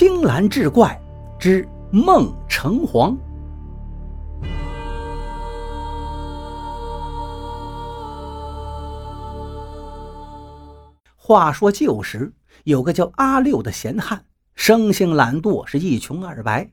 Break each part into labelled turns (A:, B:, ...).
A: 青蓝志怪之梦成皇。话说旧时有个叫阿六的闲汉，生性懒惰，是一穷二白。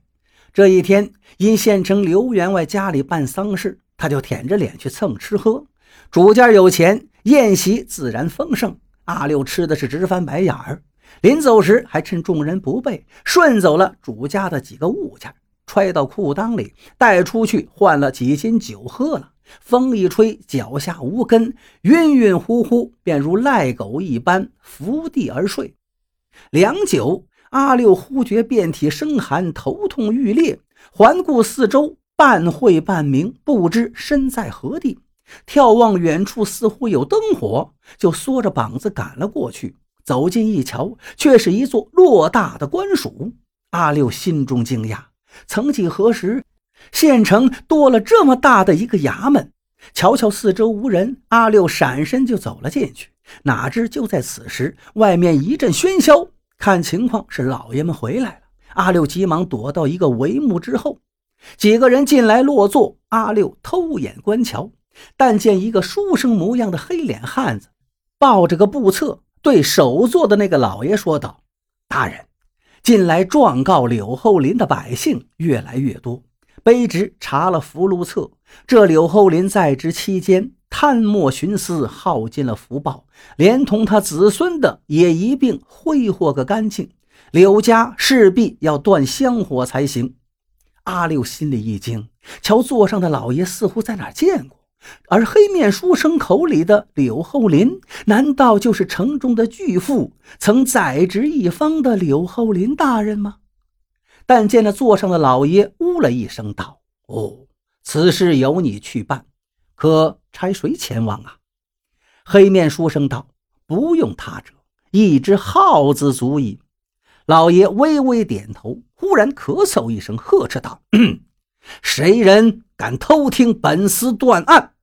A: 这一天，因县城刘员外家里办丧事，他就舔着脸去蹭吃喝。主家有钱，宴席自然丰盛。阿六吃的是直翻白眼儿。临走时，还趁众人不备，顺走了主家的几个物件，揣到裤裆里，带出去换了几斤酒喝了。风一吹，脚下无根，晕晕乎乎，便如赖狗一般伏地而睡。良久，阿六忽觉遍体生寒，头痛欲裂，环顾四周，半会半明，不知身在何地。眺望远处，似乎有灯火，就缩着膀子赶了过去。走近一瞧，却是一座偌大的官署。阿六心中惊讶，曾几何时，县城多了这么大的一个衙门？瞧瞧四周无人，阿六闪身就走了进去。哪知就在此时，外面一阵喧嚣，看情况是老爷们回来了。阿六急忙躲到一个帷幕之后，几个人进来落座。阿六偷眼观瞧，但见一个书生模样的黑脸汉子，抱着个簿册。对首座的那个老爷说道：“大人，近来状告柳后林的百姓越来越多。卑职查了福禄册，这柳后林在职期间贪墨徇私，耗尽了福报，连同他子孙的也一并挥霍个干净。柳家势必要断香火才行。”阿六心里一惊，瞧座上的老爷似乎在哪见过。而黑面书生口里的柳厚林，难道就是城中的巨富，曾在职一方的柳厚林大人吗？但见那座上的老爷呜了一声，道：“哦，此事由你去办，可差谁前往啊？”黑面书生道：“不用他者，一只耗子足矣。”老爷微微点头，忽然咳嗽一声，呵斥道：“谁人敢偷听本司断案？”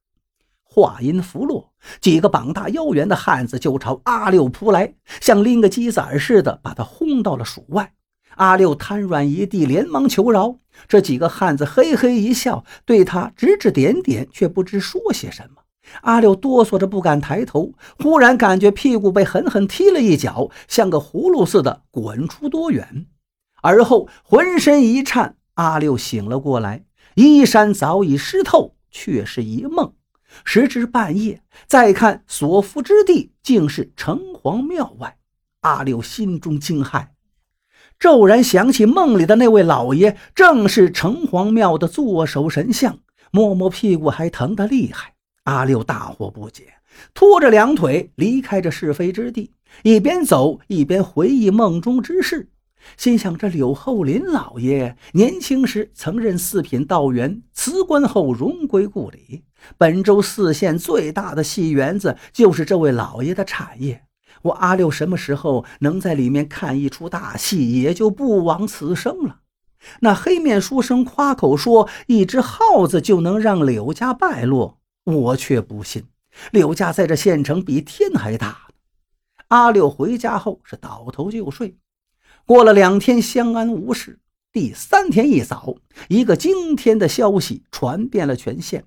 A: 话音拂落，几个膀大腰圆的汉子就朝阿六扑来，像拎个鸡仔似的，把他轰到了署外。阿六瘫软一地，连忙求饶。这几个汉子嘿嘿一笑，对他指指点点，却不知说些什么。阿六哆嗦着不敢抬头，忽然感觉屁股被狠狠踢了一脚，像个葫芦似的滚出多远。而后浑身一颤，阿六醒了过来，衣衫早已湿透，却是一梦。时至半夜，再看所伏之地，竟是城隍庙外。阿六心中惊骇，骤然想起梦里的那位老爷，正是城隍庙的坐守神像。摸摸屁股，还疼得厉害。阿六大惑不解，拖着两腿离开这是非之地，一边走一边回忆梦中之事。心想：这柳厚林老爷年轻时曾任四品道员，辞官后荣归故里。本州四县最大的戏园子就是这位老爷的产业。我阿六什么时候能在里面看一出大戏，也就不枉此生了。那黑面书生夸口说一只耗子就能让柳家败落，我却不信。柳家在这县城比天还大。阿六回家后是倒头就睡。过了两天，相安无事。第三天一早，一个惊天的消息传遍了全县。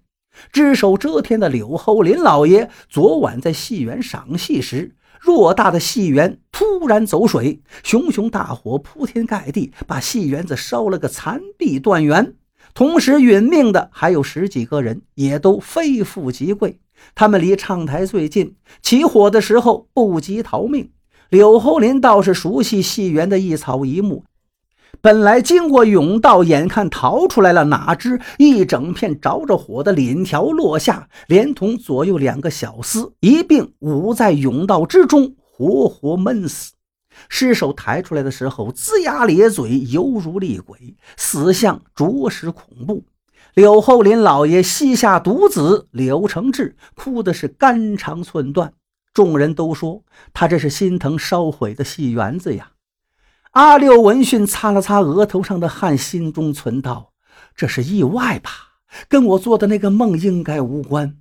A: 只手遮天的柳侯林老爷，昨晚在戏园赏戏时，偌大的戏园突然走水，熊熊大火铺天盖地，把戏园子烧了个残壁断垣。同时殒命的还有十几个人，也都非富即贵。他们离唱台最近，起火的时候不及逃命。柳厚林倒是熟悉戏园的一草一木，本来经过甬道，眼看逃出来了，哪知一整片着着火的檩条落下，连同左右两个小厮一并捂在甬道之中，活活闷死。尸首抬出来的时候，龇牙咧嘴，犹如厉鬼，死相着实恐怖。柳厚林老爷膝下独子柳承志，哭的是肝肠寸断。众人都说他这是心疼烧毁的戏园子呀。阿六闻讯擦了擦额头上的汗，心中存道：“这是意外吧？跟我做的那个梦应该无关。”